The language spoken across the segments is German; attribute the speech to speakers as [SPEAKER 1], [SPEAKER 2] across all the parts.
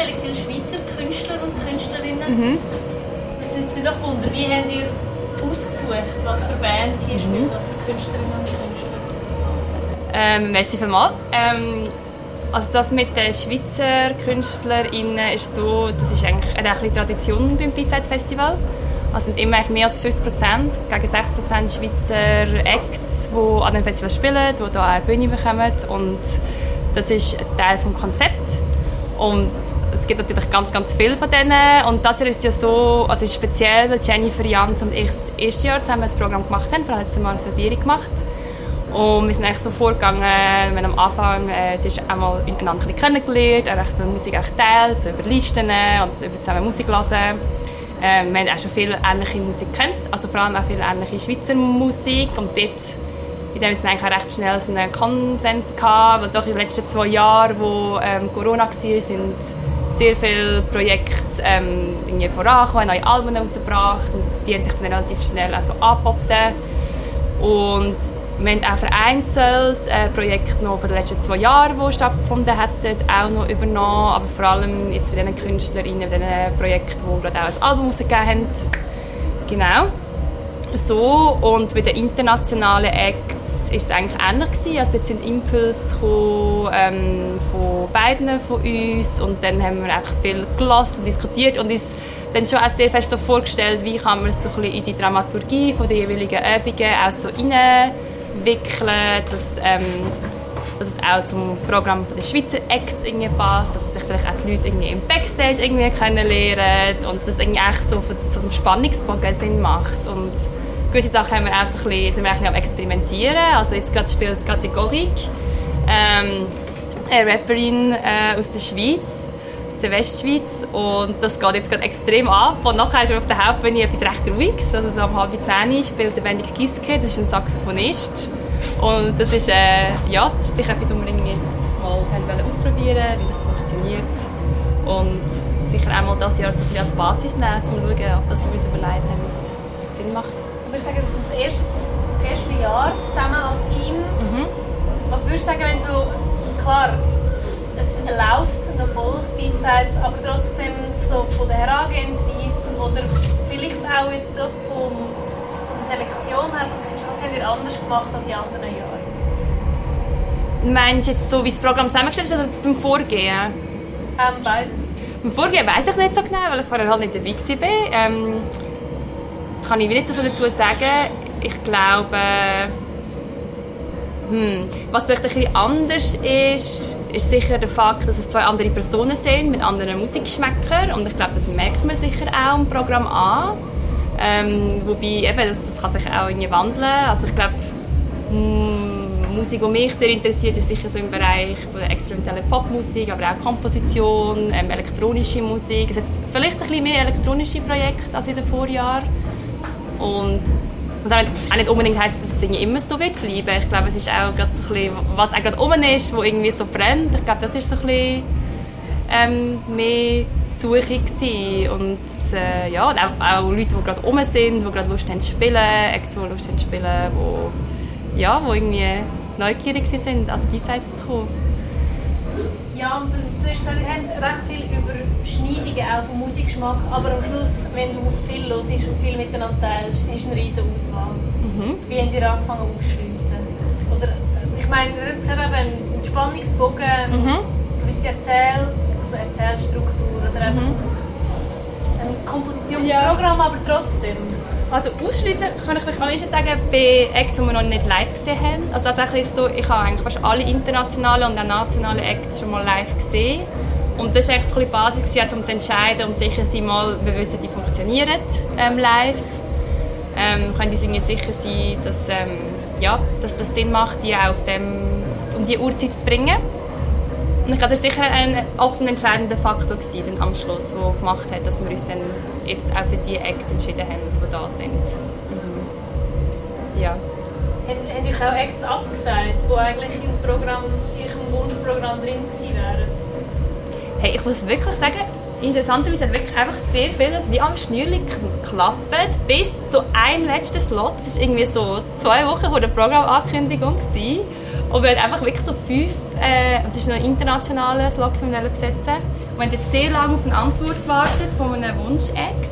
[SPEAKER 1] unzählig viele Schweizer Künstler und Künstlerinnen. Mhm. Jetzt würde wundern, wie habt ihr ausgesucht, was für Bands hier mhm. spielen, was für Künstlerinnen und Künstler?
[SPEAKER 2] Ähm, merci vielmals. Ähm, also das mit den Schweizer KünstlerInnen ist so, das ist eigentlich eine Tradition beim B-Sides Festival. Also sind immer mehr als 50 Prozent, gegen 60 Prozent Schweizer Acts, die an dem Festival spielen, die hier eine Bühne bekommen. Und das ist ein Teil des Konzepts. Und es gibt natürlich ganz, ganz viele von denen. Und das ist ja so, also ist speziell, weil Jennifer Jans und ich das erste Jahr zusammen ein Programm gemacht haben. Vorher hat sie eine Bieri gemacht. Und wir sind eigentlich so vorgegangen, wenn am Anfang, äh, ist einmal einander kennengelernt, er hat Musik teilt, so über Listen und über zusammen Musik hören. Ähm, wir haben auch schon viel ähnliche Musik kennt, also vor allem auch viel ähnliche Schweizer Musik und dort in dem Sinne eigentlich recht schnell so einen Konsens gehabt, weil doch in den letzten zwei Jahren, wo ähm, Corona war, sind sehr viele Projekte ähm, irgendwie vorangekommen, neue Alben rausgebracht und die haben sich dann relativ schnell also angeboten und wir haben auch vereinzelt äh, Projekte noch von den letzten zwei Jahren, die stattgefunden hätten, auch noch übernommen. Aber vor allem jetzt bei diesen KünstlerInnen, bei diesen Projekten, die gerade auch ein Album rausgegeben haben. Genau. So. Und bei den internationalen Acts war es eigentlich ähnlich gewesen. Also jetzt sind Impulse gekommen, ähm, von beiden von uns und dann haben wir einfach viel gelassen und diskutiert und uns dann schon auch sehr fest so vorgestellt, wie kann man es so ein bisschen in die Dramaturgie von den jeweiligen Übungen auch so rein wickeln, dass, ähm, dass es auch zum Programm der Schweizer Acts irgendwie passt, dass sich vielleicht auch die Leute irgendwie im Backstage irgendwie kennenlernen und dass es irgendwie auch so vom Spannungsbogen Sinn macht und gewisse Sachen haben wir auch so ein bisschen, sind wir auch am experimentieren, also jetzt gerade spielt gerade die Gorik, ähm, eine Rapperin äh, aus der Schweiz der Westschweiz und das geht jetzt gerade extrem an. Von nachher ist auf der Hauptbühne etwas recht Ruhiges. Also so um halb zehn spielt der Wendig Giske, das ist ein Saxophonist. Und das ist, äh, ja, das ist sicher etwas, was wir jetzt mal ausprobieren wie das funktioniert. Und sicher auch mal das Jahr so ein als Basis nehmen, um zu schauen, ob das, was wir uns überlegt haben, Sinn macht.
[SPEAKER 1] Ich würde sagen, das ist das erste, das erste Jahr zusammen als Team. Mhm. Was würdest du sagen, wenn so, klar, es läuft noch voll B-Sides, aber trotzdem so von der Herangehensweise oder vielleicht auch jetzt doch vom, von der Selektion her, was habt ihr anders gemacht als in anderen Jahren?
[SPEAKER 2] Meinst du jetzt so, wie das Programm zusammengestellt ist oder beim Vorgehen?
[SPEAKER 1] Ähm, beides.
[SPEAKER 2] Beim Vorgehen weiß ich nicht so genau, weil ich vorher halt nicht dabei war. Ähm, kann ich nicht so viel dazu sagen. Ich glaube, hm. Was vielleicht ein bisschen anders ist, ist sicher der Fakt, dass es zwei andere Personen sind mit anderen Musikgeschmäckern und ich glaube, das merkt man sicher auch im Programm an. Ähm, wobei eben, das, das, kann sich auch irgendwie wandeln. Also ich glaube, hm, Musik, die mich sehr interessiert, ist sicher so im Bereich von experimentellen Popmusik, aber auch Komposition, ähm, elektronische Musik. Es hat vielleicht ein bisschen mehr elektronische Projekte als in den Vorjahren. Und was auch nicht unbedingt heisst, dass es immer so wird bleiben. Ich glaube, es ist auch gerade so ein bisschen, was auch gerade oben ist, wo irgendwie so brennt. Ich glaube, das ist so ein bisschen ähm, mehr Suche gewesen. und äh, ja, auch, auch Leute, die gerade oben sind, die gerade Lust haben zu spielen, Acts, die Lust haben zu spielen, die, ja, irgendwie neugierig sind, als B-Sides zu kommen.
[SPEAKER 1] Ja, und du hast gesagt, wir haben recht viel Überschneidungen auch vom Musikgeschmack, aber am Schluss, wenn du viel los und viel miteinander teilst, ist eine riesige Auswahl. Mhm. Wie habt ihr angefangen auszuschliessen? Oder, ich meine, es hat eben einen Spannungsbogen, mhm. gewisse Erzähl, also Erzählstruktur oder einfach mhm. eine Komposition ja. Programm, aber trotzdem.
[SPEAKER 2] Also ausschließen kann ich mich am ehesten sagen, bei Acts, die wir noch nicht live gesehen haben. Also tatsächlich ist so, ich habe eigentlich fast alle internationalen und auch nationalen Acts schon mal live gesehen. Und das war echt so die Basis, um zu entscheiden und sicher sein mal, wir wissen, die funktionieren ähm, live. Ähm, können uns sicher sein, dass, ähm, ja, dass das Sinn macht, die auch auf dem, um die Uhrzeit zu bringen. Und ich glaube, das war sicher ein oft ein entscheidender Faktor gewesen, am Schluss, der gemacht hat, dass wir uns dann jetzt auch für die Acts entschieden haben, die da sind. Mhm. Ja.
[SPEAKER 1] Haben euch auch Acts abgesagt, die eigentlich im Programm, im Wunschprogramm drin gewesen wären?
[SPEAKER 2] Hey, ich muss wirklich sagen, interessanterweise hat wirklich einfach sehr vieles wie am Schnürli geklappt, bis zu einem letzten Slot. Das war irgendwie so zwei Wochen vor der Programmankündigung. Gewesen. Und wir haben einfach wirklich so fünf, äh, es ist noch ein internationaler Slot, den wir besetzen Wir haben jetzt sehr lange auf eine Antwort gewartet von einem Wunsch-Act.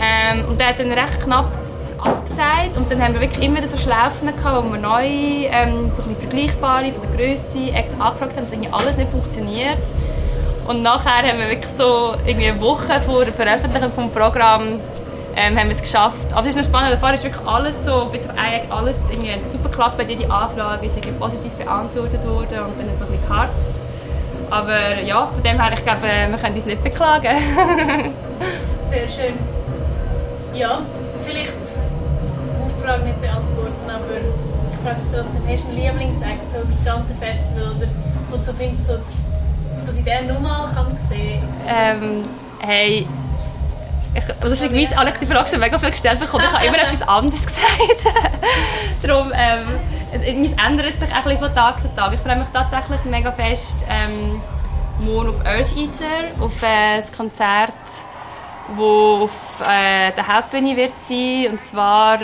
[SPEAKER 2] Ähm, und der hat dann recht knapp abgesagt. Und dann haben wir wirklich immer so Schlaufen gehabt, wo wir neu, ähm, so ein vergleichbare von der Größe Acts angefragt haben, dass irgendwie alles nicht funktioniert. Und nachher haben wir wirklich so irgendwie eine Woche vor der Veröffentlichung des Programms ähm, haben wir es geschafft. Aber es ist noch spannend, davor ist wirklich alles so, bis auf ein alles irgendwie super geklappt, bei die Anfrage ist irgendwie positiv beantwortet worden und dann ist es ein bisschen geharzt. Aber ja, von dem her, ich glaube, wir können uns nicht beklagen.
[SPEAKER 1] Sehr schön. Ja, vielleicht die Aufrage nicht beantworten, aber ich frage dich trotzdem, hast du einen Lieblingsakt so das ganze Festival oder wo du so findest, so, dass ich den nochmal kann sehen
[SPEAKER 2] kann? Ähm, hey, ich, lustigerweise ich die Frage schon mega viel gestellt bekommen. Ich habe immer etwas anderes gesagt. Darum, ähm, es ändert sich ein bisschen von Tag zu Tag. Ich freue mich tatsächlich mega fest ähm, morgen auf Earth Eater, auf äh, das Konzert, das auf äh, der Hauptbühne wird sein. Und zwar,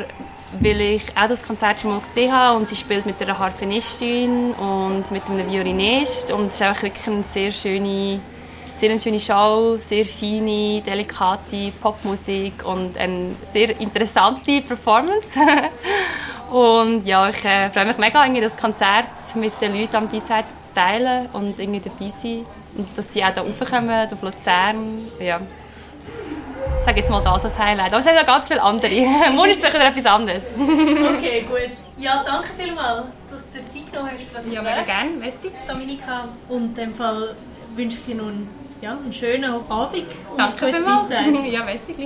[SPEAKER 2] weil ich auch das Konzert schon mal gesehen habe und sie spielt mit einer Harfenistin und mit einem Violinist und es ist einfach wirklich eine sehr schöne sehr eine schöne Show, sehr feine, delikate Popmusik und eine sehr interessante Performance. und ja, ich äh, freue mich mega, irgendwie das Konzert mit den Leuten am B-Side zu teilen und irgendwie dabei sein. Und dass sie auch hier raufkommen, auf Luzern. Ja. Ich sage jetzt mal das als Highlight. Aber es sind ja ganz viele andere. Morgen ist sicher etwas anderes.
[SPEAKER 1] okay, gut. Ja, danke vielmals, dass du dir Zeit genommen hast für das
[SPEAKER 2] Ja, mega gerne. Merci.
[SPEAKER 1] Dominika. Und in dem Fall wünsche ich dir nun ja, einen schönen Abend.
[SPEAKER 2] Danke vielmals. Ja, merci.